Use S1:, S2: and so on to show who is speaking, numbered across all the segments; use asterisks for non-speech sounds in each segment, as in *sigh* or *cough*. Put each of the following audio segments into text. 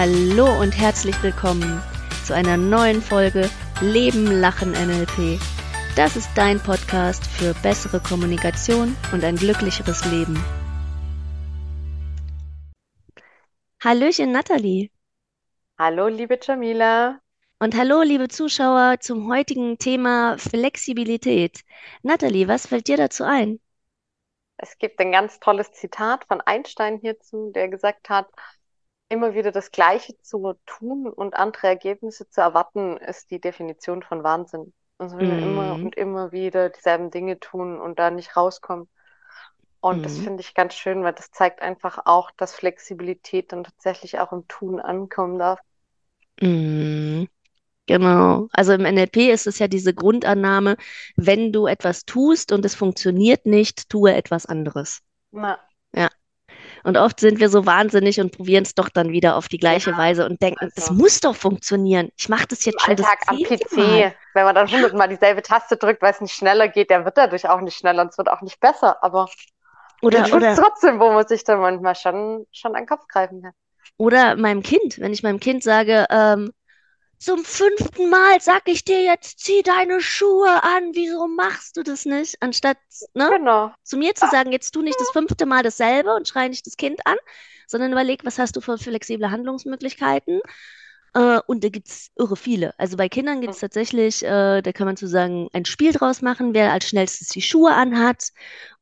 S1: Hallo und herzlich willkommen zu einer neuen Folge Leben, Lachen, NLP. Das ist dein Podcast für bessere Kommunikation und ein glücklicheres Leben. Hallöchen, Nathalie.
S2: Hallo, liebe Jamila.
S1: Und hallo, liebe Zuschauer, zum heutigen Thema Flexibilität. Nathalie, was fällt dir dazu ein?
S2: Es gibt ein ganz tolles Zitat von Einstein hierzu, der gesagt hat, immer wieder das Gleiche zu tun und andere Ergebnisse zu erwarten, ist die Definition von Wahnsinn. Also wenn wir immer
S1: Mhm.
S2: und immer wieder dieselben Dinge tun und da nicht rauskommen. Und das
S1: Mhm.
S2: finde ich ganz schön, weil das zeigt einfach auch, dass Flexibilität dann tatsächlich auch im Tun ankommen darf.
S1: Mhm. Genau. Also im NLP ist es ja diese Grundannahme, wenn du etwas tust und es funktioniert nicht, tue etwas anderes.
S2: Na,
S1: Ja. Und oft sind wir so wahnsinnig und probieren es doch dann wieder auf die gleiche
S2: Ja,
S1: Weise und denken, das
S2: also-
S1: muss doch funktionieren. Ich mache das jetzt schon das
S2: Alltag am PC,
S1: Mal.
S2: wenn man dann hundertmal dieselbe Taste drückt, weil es nicht schneller geht, der wird dadurch auch nicht schneller und es wird auch nicht besser. Aber
S1: Oder, oder,
S2: trotzdem, wo man sich dann manchmal schon, schon an den Kopf greifen
S1: oder meinem Kind, wenn ich meinem Kind sage, ähm, zum fünften Mal sag ich dir jetzt, zieh deine Schuhe an, wieso machst du das nicht? Anstatt, ne?
S2: Genau.
S1: zu mir zu sagen, jetzt tu nicht das fünfte Mal dasselbe und schrei nicht das Kind an, sondern überleg, was hast du für flexible Handlungsmöglichkeiten. Äh, und da gibt es irre viele. Also bei Kindern gibt es tatsächlich, äh, da kann man sozusagen ein Spiel draus machen, wer als schnellstes die Schuhe anhat.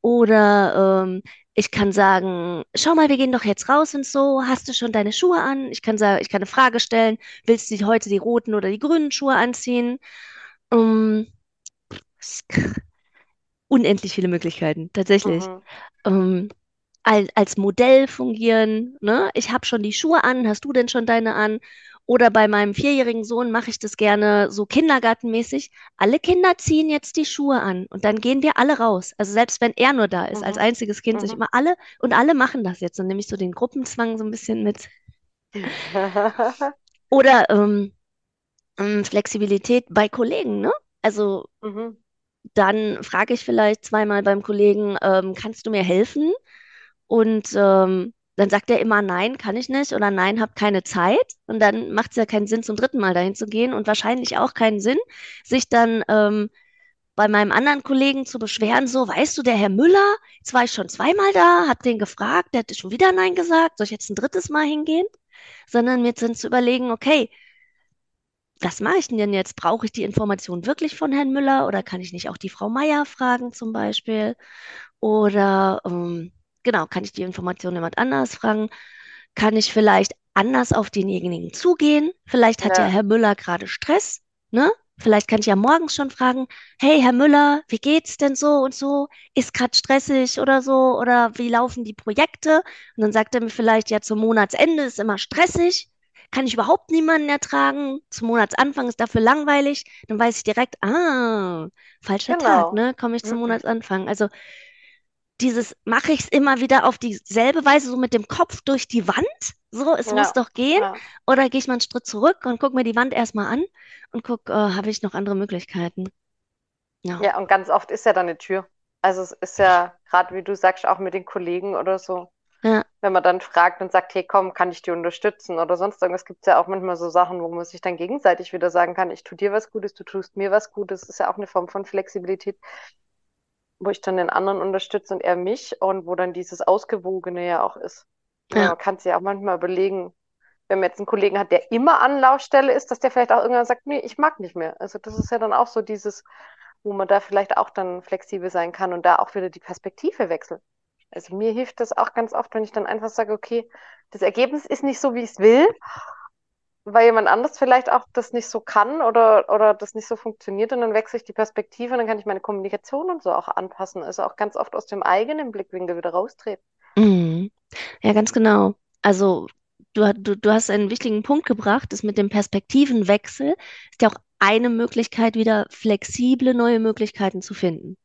S1: Oder ähm, ich kann sagen, schau mal, wir gehen doch jetzt raus und so, hast du schon deine Schuhe an? Ich kann sagen, ich kann eine Frage stellen, willst du heute die roten oder die grünen Schuhe anziehen? Ähm, unendlich viele Möglichkeiten, tatsächlich.
S2: Mhm.
S1: Al- als Modell fungieren, ne? Ich habe schon die Schuhe an, hast du denn schon deine an? Oder bei meinem vierjährigen Sohn mache ich das gerne so kindergartenmäßig. Alle Kinder ziehen jetzt die Schuhe an und dann gehen wir alle raus. Also selbst wenn er nur da ist, als
S2: Mhm.
S1: einziges Kind, ich
S2: Mhm.
S1: immer alle und alle machen das jetzt. Dann nehme ich so den Gruppenzwang so ein bisschen mit. *laughs* Oder ähm, ähm, Flexibilität bei Kollegen, ne? Also
S2: Mhm.
S1: dann frage ich vielleicht zweimal beim Kollegen, ähm, kannst du mir helfen? Und ähm, dann sagt er immer, nein, kann ich nicht oder nein, hab keine Zeit. Und dann macht es ja keinen Sinn, zum dritten Mal dahin zu gehen und wahrscheinlich auch keinen Sinn, sich dann ähm, bei meinem anderen Kollegen zu beschweren, so, weißt du, der Herr Müller, jetzt war ich schon zweimal da, hab den gefragt, der hat schon wieder nein gesagt, soll ich jetzt ein drittes Mal hingehen? Sondern mir dann zu überlegen, okay, was mache ich denn jetzt? Brauche ich die Information wirklich von Herrn Müller oder kann ich nicht auch die Frau Meier fragen zum Beispiel? Oder ähm, genau, kann ich die Information jemand anders fragen? Kann ich vielleicht anders auf denjenigen zugehen? Vielleicht hat ja
S2: Ja.
S1: Herr Müller gerade Stress, ne? Vielleicht kann ich ja morgens schon fragen, hey Herr Müller, wie geht's denn so und so? Ist gerade stressig oder so? Oder wie laufen die Projekte? Und dann sagt er mir vielleicht, ja, zum Monatsende ist immer stressig. Kann ich überhaupt niemanden ertragen? Zum Monatsanfang ist dafür langweilig. Dann weiß ich direkt, ah, falscher Tag,
S2: Genau.
S1: ne? Komme ich zum
S2: Mhm.
S1: Monatsanfang. Also dieses, mache ich es immer wieder auf dieselbe Weise, so mit dem Kopf durch die Wand? So, es muss
S2: Ja.
S1: doch gehen.
S2: Ja.
S1: Oder gehe ich mal einen Schritt zurück und gucke mir die Wand erstmal an und gucke, äh, habe ich noch andere Möglichkeiten? Ja.
S2: Ja, und ganz oft ist ja dann eine Tür. Also es ist ja, gerade wie du sagst, auch mit den Kollegen oder so,
S1: Ja.
S2: wenn man dann fragt und sagt, hey komm, kann ich dir unterstützen oder sonst irgendwas, gibt es ja auch manchmal so Sachen, wo man sich dann gegenseitig wieder sagen kann, ich tue dir was Gutes, du tust mir was Gutes. Das ist ja auch eine Form von Flexibilität, wo ich dann den anderen unterstütze und er mich und wo dann dieses Ausgewogene ja auch ist. Ja,
S1: Ja.
S2: man kann sich ja auch manchmal überlegen, wenn man jetzt einen Kollegen hat, der immer Anlaufstelle ist, dass der vielleicht auch irgendwann sagt, nee, ich mag nicht mehr. Also das ist ja dann auch so dieses, wo man da vielleicht auch dann flexibel sein kann und da auch wieder die Perspektive wechselt. Also mir hilft das auch ganz oft, wenn ich dann einfach sage, okay, das Ergebnis ist nicht so, wie ich es will, weil jemand anders vielleicht auch das nicht so kann oder, oder das nicht so funktioniert und dann wechsle ich die Perspektive und dann kann ich meine Kommunikation und so auch anpassen. Also auch ganz oft aus dem eigenen Blickwinkel wieder raustreten.
S1: Mhm. Ja, ganz genau. Also du, du, du hast einen wichtigen Punkt gebracht, das mit dem Perspektivenwechsel ist ja auch eine Möglichkeit, wieder flexible neue Möglichkeiten zu finden.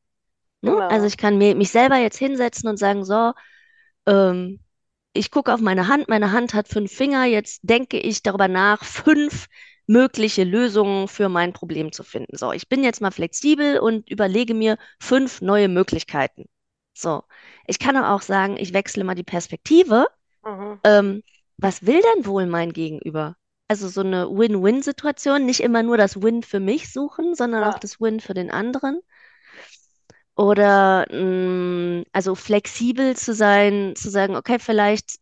S1: Ne? Also
S2: Genau.
S1: ich kann mir, mich selber jetzt hinsetzen und sagen, so, ähm, ich gucke auf meine Hand, meine Hand hat fünf Finger, jetzt denke ich darüber nach, fünf mögliche Lösungen für mein Problem zu finden. So, ich bin jetzt mal flexibel und überlege mir fünf neue Möglichkeiten. So, ich kann aber auch sagen, ich wechsle mal die Perspektive.
S2: Mhm.
S1: Ähm, was will denn wohl mein Gegenüber? Also so eine Win-Win-Situation, nicht immer nur das Win für mich suchen, sondern auch
S2: Ja.
S1: das Win für den anderen. Oder mh, also flexibel zu sein, zu sagen, okay, vielleicht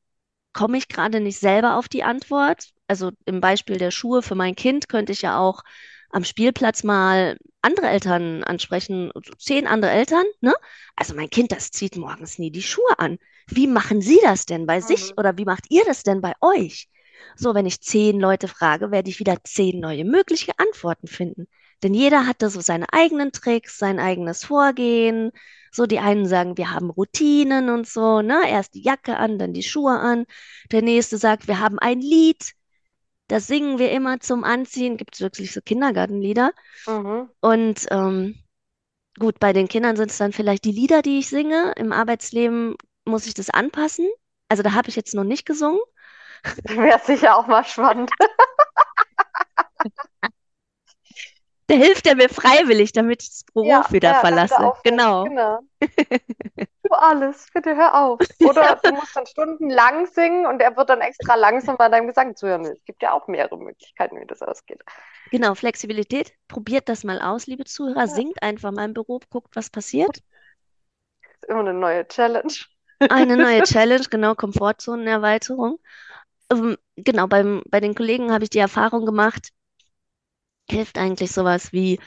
S1: komme ich gerade nicht selber auf die Antwort. Also im Beispiel der Schuhe für mein Kind könnte ich ja auch am Spielplatz mal andere Eltern ansprechen, zehn andere Eltern, ne? Also mein Kind, das zieht morgens nie die Schuhe an. Wie machen Sie das denn bei sich
S2: Mhm.
S1: oder wie macht ihr das denn bei euch? So, wenn ich zehn Leute frage, werde ich wieder zehn neue mögliche Antworten finden. Denn jeder hat da so seine eigenen Tricks, sein eigenes Vorgehen. So, die einen sagen, wir haben Routinen und so, ne? Erst die Jacke an, dann die Schuhe an. Der nächste sagt, wir haben ein Lied, das singen wir immer zum Anziehen. Gibt es wirklich so Kindergartenlieder?
S2: Mhm.
S1: Und ähm, gut, bei den Kindern sind es dann vielleicht die Lieder, die ich singe. Im Arbeitsleben muss ich das anpassen. Also da habe ich jetzt noch nicht gesungen.
S2: Wäre sicher auch mal spannend. *laughs*
S1: Der hilft er mir freiwillig, damit ich das
S2: Ja,
S1: Beruf wieder
S2: ja, damit er
S1: verlasse. Genau.
S2: Genau. *laughs* Tu alles, bitte hör auf. Oder du musst dann stundenlang singen und er wird dann extra langsam bei deinem Gesang zuhören. Es gibt ja auch mehrere Möglichkeiten, wie das ausgeht.
S1: Genau, Flexibilität. Probiert das mal aus, liebe Zuhörer.
S2: Ja.
S1: Singt einfach mal im Beruf, guckt, was passiert.
S2: Ist immer eine neue Challenge.
S1: Eine neue *laughs* Challenge, genau, Komfortzonenerweiterung. Ähm, genau, beim, bei den Kollegen habe ich die Erfahrung gemacht, hilft eigentlich sowas wie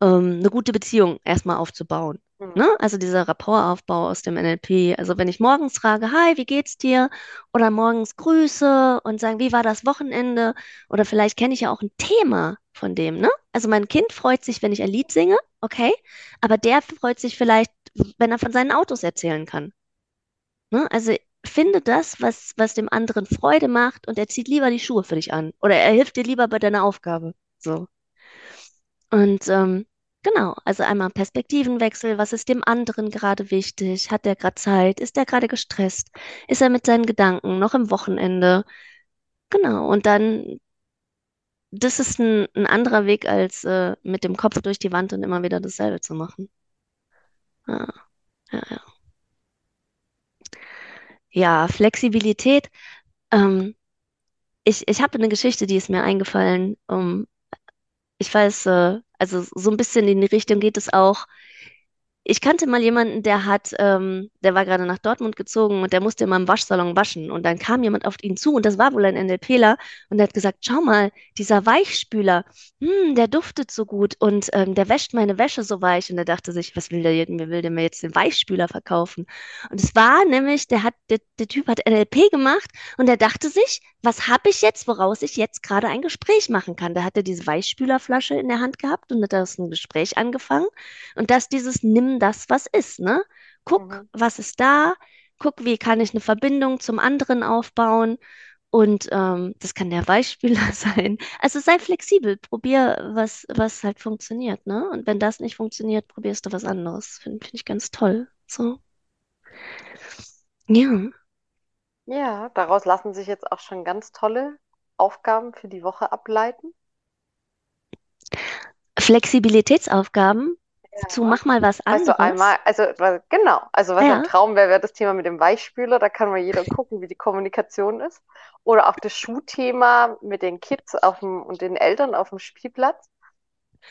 S1: ähm, eine gute Beziehung erstmal aufzubauen.
S2: Mhm.
S1: Ne? Also dieser Rapportaufbau aus dem NLP. Also wenn ich morgens frage, hi, wie geht's dir? Oder morgens grüße und sagen, wie war das Wochenende? Oder vielleicht kenne ich ja auch ein Thema von dem, ne? Also mein Kind freut sich, wenn ich ein Lied singe, okay? Aber der freut sich vielleicht, wenn er von seinen Autos erzählen kann. Ne? Also finde das, was, was dem anderen Freude macht und er zieht lieber die Schuhe für dich an. Oder er hilft dir lieber bei deiner Aufgabe. So. Und ähm, genau, also einmal Perspektivenwechsel, was ist dem anderen gerade wichtig? Hat der gerade Zeit? Ist er gerade gestresst? Ist er mit seinen Gedanken noch im Wochenende? Genau, und dann, das ist ein, ein anderer Weg, als äh, mit dem Kopf durch die Wand und immer wieder dasselbe zu machen. Ja, ja, ja. Ja, Flexibilität. Ähm, ich ich habe eine Geschichte, die ist mir eingefallen. Um, ich weiß, äh, also so ein bisschen in die Richtung geht es auch. Ich kannte mal jemanden, der hat, ähm, der war gerade nach Dortmund gezogen und der musste immer im Waschsalon waschen. Und dann kam jemand auf ihn zu und das war wohl ein NLPler und der hat gesagt, schau mal, dieser Weichspüler, hm, der duftet so gut und ähm, der wäscht meine Wäsche so weich. Und er dachte sich, was will der, jetzt- mir will der mir jetzt den Weichspüler verkaufen? Und es war nämlich, der hat, der, der Typ hat NLP gemacht und er dachte sich, was habe ich jetzt, woraus ich jetzt gerade ein Gespräch machen kann? Da hat er diese Weichspülerflasche in der Hand gehabt und hat das ein Gespräch angefangen. Und das dieses nimm das, was ist, ne? Guck,
S2: Mhm.
S1: was ist da? Guck, wie kann ich eine Verbindung zum anderen aufbauen? Und ähm, das kann der Weichspüler *laughs* sein. Also sei flexibel, probier, was, was halt funktioniert, ne? Und wenn das nicht funktioniert, probierst du was anderes. Finde find ich ganz toll. So. Ja.
S2: Ja, daraus lassen sich jetzt auch schon ganz tolle Aufgaben für die Woche ableiten.
S1: Flexibilitätsaufgaben zu
S2: Ja.
S1: mach mal was
S2: Also
S1: anderes.
S2: einmal, also genau, also was
S1: Ja.
S2: ein Traum wäre, wäre das Thema mit dem Weichspüler. Da kann mal jeder gucken, wie die Kommunikation ist. Oder auch das Schuhthema mit den Kids auf dem, und den Eltern auf dem Spielplatz.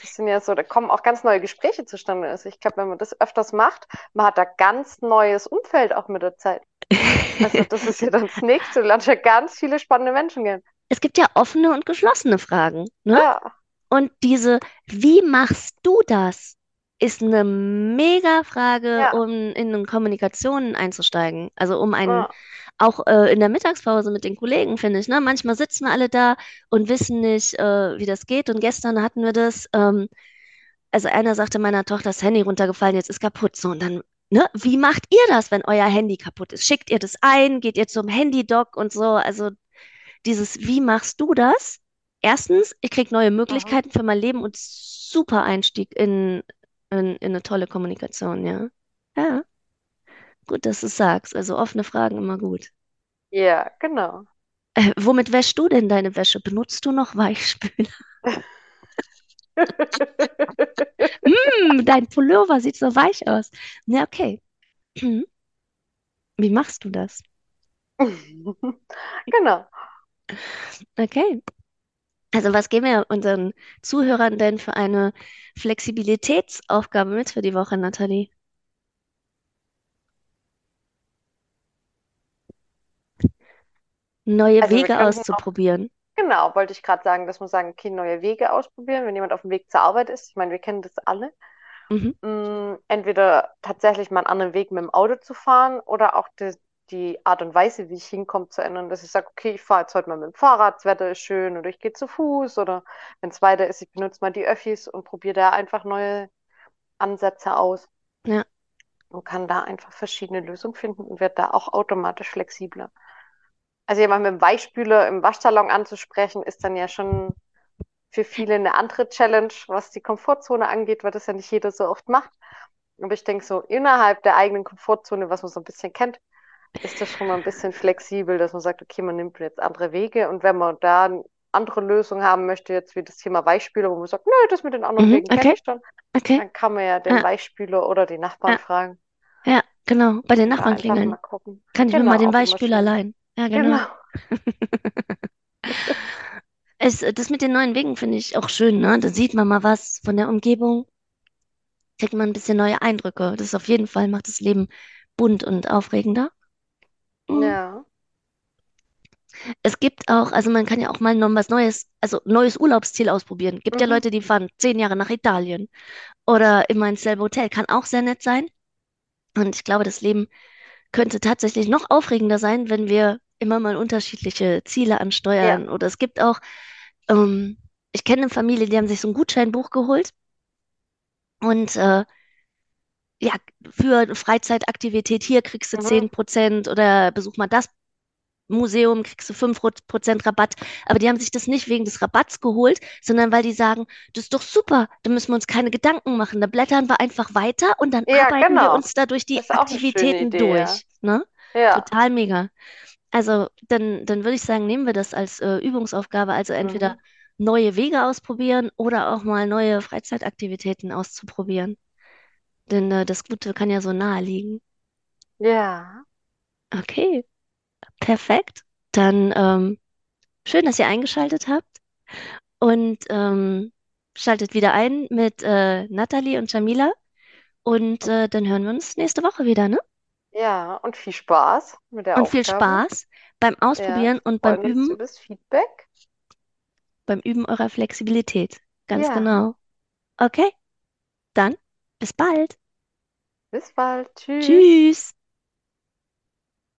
S2: Das sind ja so, da kommen auch ganz neue Gespräche zustande. Also ich glaube, wenn man das öfters macht, man hat da ganz neues Umfeld auch mit der Zeit. Also das ist ja dann das Nächste. Du lernst ja ganz viele spannende Menschen kennen.
S1: Es gibt ja offene und geschlossene Fragen, ne?
S2: Ja,
S1: Und diese, wie machst du das, ist eine mega Frage,
S2: ja,
S1: um in eine Kommunikation einzusteigen. Also um einen,
S2: ja.
S1: auch äh, in der Mittagspause mit den Kollegen, finde ich, ne? Manchmal sitzen wir alle da und wissen nicht, äh, wie das geht. Und gestern hatten wir das, ähm, also einer sagte meiner Tochter, das Handy runtergefallen, jetzt ist kaputt. So, und dann, ne, wie macht ihr das, wenn euer Handy kaputt ist? Schickt ihr das ein? Geht ihr zum Handydoc und so? Also dieses, wie machst du das? Erstens, ich kriege neue. Möglichkeiten für mein Leben und super Einstieg in, in, in eine tolle Kommunikation, ja. Ja, gut, dass du es sagst. Also offene Fragen immer gut.
S2: Ja, genau.
S1: Äh, womit wäschst du denn deine Wäsche? Benutzt du noch Weichspüler? *laughs* Hm, dein Pullover sieht so weich aus. Na, okay. Wie machst du das? *laughs*
S2: Genau.
S1: Okay. Also was geben wir unseren Zuhörern denn für eine Flexibilitätsaufgabe mit für die Woche, Nathalie? Neue
S2: Also
S1: Wege auszuprobieren.
S2: Genau, wollte ich gerade sagen, dass wir sagen, okay, neue Wege ausprobieren, wenn jemand auf dem Weg zur Arbeit ist. Ich meine, wir kennen das alle.
S1: Mhm.
S2: Mm, entweder tatsächlich mal einen anderen Weg mit dem Auto zu fahren oder auch die, die Art und Weise, wie ich hinkomme, zu ändern. Dass ich sage, okay, ich fahre jetzt heute mal mit dem Fahrrad, das Wetter ist schön oder ich gehe zu Fuß oder wenn es weiter ist, ich benutze mal die Öffis und probiere da einfach neue Ansätze aus
S1: Ja.
S2: und kann da einfach verschiedene Lösungen finden und werde da auch automatisch flexibler. Also jemand mit dem Weichspüler im Waschsalon anzusprechen, ist dann ja schon für viele eine andere Challenge, was die Komfortzone angeht, weil das ja nicht jeder so oft macht. Aber ich denke, so innerhalb der eigenen Komfortzone, was man so ein bisschen kennt, ist das schon mal ein bisschen flexibel, dass man sagt, okay, man nimmt jetzt andere Wege und wenn man da eine andere Lösung haben möchte, jetzt wie das Thema Weichspüler, wo man sagt, nö, das mit den anderen
S1: Mhm.
S2: Wegen kenne
S1: Okay.
S2: ich schon,
S1: Okay.
S2: dann kann man ja den
S1: Ja.
S2: Weichspüler oder die Nachbarn
S1: Ja.
S2: fragen
S1: Ja. Genau. Bei den Nachbarn klingeln. Kann ich mir
S2: Genau,
S1: mal den Weichspüler leihen? Ja, genau.
S2: Genau. *laughs*
S1: Es, das mit den neuen Wegen finde ich auch schön, ne? Da sieht man mal was von der Umgebung, kriegt man ein bisschen neue Eindrücke. Das auf jeden Fall macht das Leben bunt und aufregender. Mm.
S2: Ja.
S1: Es gibt auch, also man kann ja auch mal noch was Neues, also neues Urlaubsziel ausprobieren. Gibt ja
S2: Mhm.
S1: Leute, die fahren zehn Jahre nach Italien oder immer ins selbe Hotel. Kann auch sehr nett sein. Und ich glaube, das Leben könnte tatsächlich noch aufregender sein, wenn wir immer mal unterschiedliche Ziele
S2: Ja.
S1: ansteuern. Oder es gibt auch, ähm, ich kenne eine Familie, die haben sich so ein Gutscheinbuch geholt und äh, ja, für eine Freizeitaktivität hier kriegst du
S2: Mhm.
S1: 10% oder besuch mal das Museum, kriegst du 5% Rabatt. Aber die haben sich das nicht wegen des Rabatts geholt, sondern weil die sagen, das ist doch super, da müssen wir uns keine Gedanken machen. Da blättern wir einfach weiter und dann
S2: Ja,
S1: arbeiten wir
S2: genau.
S1: uns da durch die Aktivitäten
S2: Idee, ja.
S1: durch. Ne?
S2: Ja.
S1: Total mega. Also dann, dann würde ich sagen, nehmen wir das als äh, Übungsaufgabe, also entweder
S2: Mhm.
S1: neue Wege ausprobieren oder auch mal neue Freizeitaktivitäten auszuprobieren. Denn äh, das Gute kann ja so nahe liegen.
S2: Ja.
S1: Okay, perfekt. Dann ähm, schön, dass ihr eingeschaltet habt und ähm, schaltet wieder ein mit äh, Nathalie und Jamila. Und äh, dann hören wir uns nächste Woche wieder, ne?
S2: Ja, und viel Spaß mit der
S1: Und viel
S2: Aufgabe.
S1: Spaß beim
S2: Ja,
S1: Ausprobieren und beim
S2: freuen uns
S1: Üben,
S2: über das Feedback.
S1: beim Üben eurer Flexibilität. Ganz
S2: Ja,
S1: genau. Okay, dann bis bald.
S2: bis bald. Tschüss.
S1: Tschüss.